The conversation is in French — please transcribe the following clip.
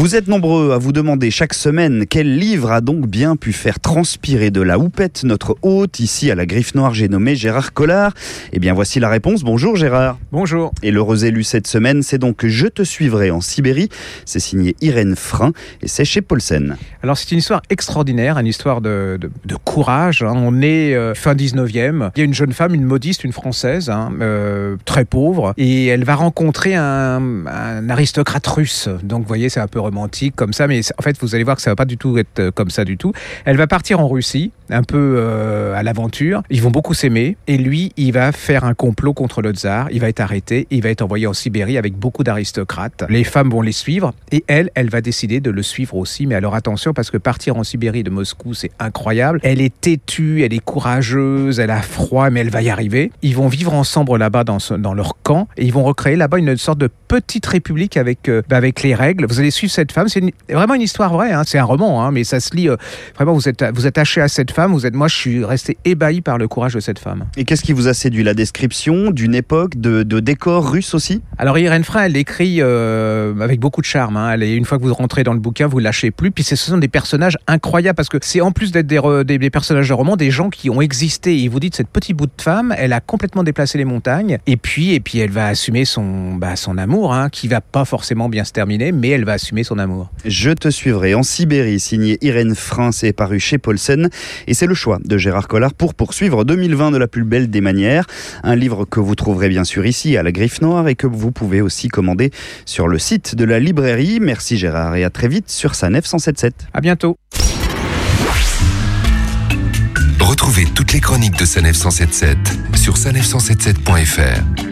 Vous êtes nombreux à vous demander chaque semaine quel livre a donc bien pu faire transpirer de la houppette notre hôte ici à la Griffe Noire, j'ai nommé Gérard Collard. Eh bien voici la réponse. Bonjour Gérard. Bonjour. Et l'heureux élu cette semaine, c'est donc Je te suivrai en Sibérie. C'est signé Irène Frein et c'est chez Paulsen. Alors c'est une histoire extraordinaire, une histoire de, de, de courage. hein. On est euh, fin 19e. Il y a une jeune femme, une modiste, une française, hein, euh, très pauvre, et elle va rencontrer un, un aristocrate russe. Donc vous voyez, c'est un peu romantique comme ça, mais en fait vous allez voir que ça va pas du tout être euh, comme ça du tout. Elle va partir en Russie, un peu euh, à l'aventure. Ils vont beaucoup s'aimer, et lui, il va faire un complot contre le tsar. Il va être arrêté, il va être envoyé en Sibérie avec beaucoup d'aristocrates. Les femmes vont les suivre, et elle, elle va décider de le suivre aussi. Mais alors attention, parce que partir en Sibérie de Moscou, c'est incroyable. Elle est têtue, elle est courageuse, elle a froid, mais elle va y arriver. Ils vont vivre ensemble là-bas dans, dans leur camp, et ils vont recréer là-bas une sorte de petite république avec, euh, bah, avec les règles. Vous allez suivre cette femme, c'est vraiment une histoire vraie, hein. c'est un roman, hein, mais ça se lit, euh, vraiment vous êtes, vous êtes attaché à cette femme, vous êtes, moi je suis resté ébahi par le courage de cette femme. Et qu'est-ce qui vous a séduit? La description d'une époque, de, de décors russes aussi? Alors Irène Frein, elle écrit euh, avec beaucoup de charme. Hein. Elle est, une fois que vous rentrez dans le bouquin, vous lâchez plus. Puis ce sont des personnages incroyables parce que c'est en plus d'être des, des- des personnages de roman, des gens qui ont existé. Et vous dites cette petite bout de femme, elle a complètement déplacé les montagnes. Et puis, et puis elle va assumer son, bah, son amour, qui va pas forcément bien se terminer, mais elle va assumer son amour. Je te suivrai en Sibérie, signé Irène Frein, c'est paru chez Paulsen. Et c'est le choix de Gérard Collard pour poursuivre 2020 de la plus belle des manières. Un livre que vous trouverez bien sûr ici à la Griffe Noire et que vous pouvez aussi commander sur le site de la librairie. Merci Gérard et à très vite sur sa 977. À bientôt. Retrouvez toutes les chroniques de Sanef 177 sur sanef177.fr.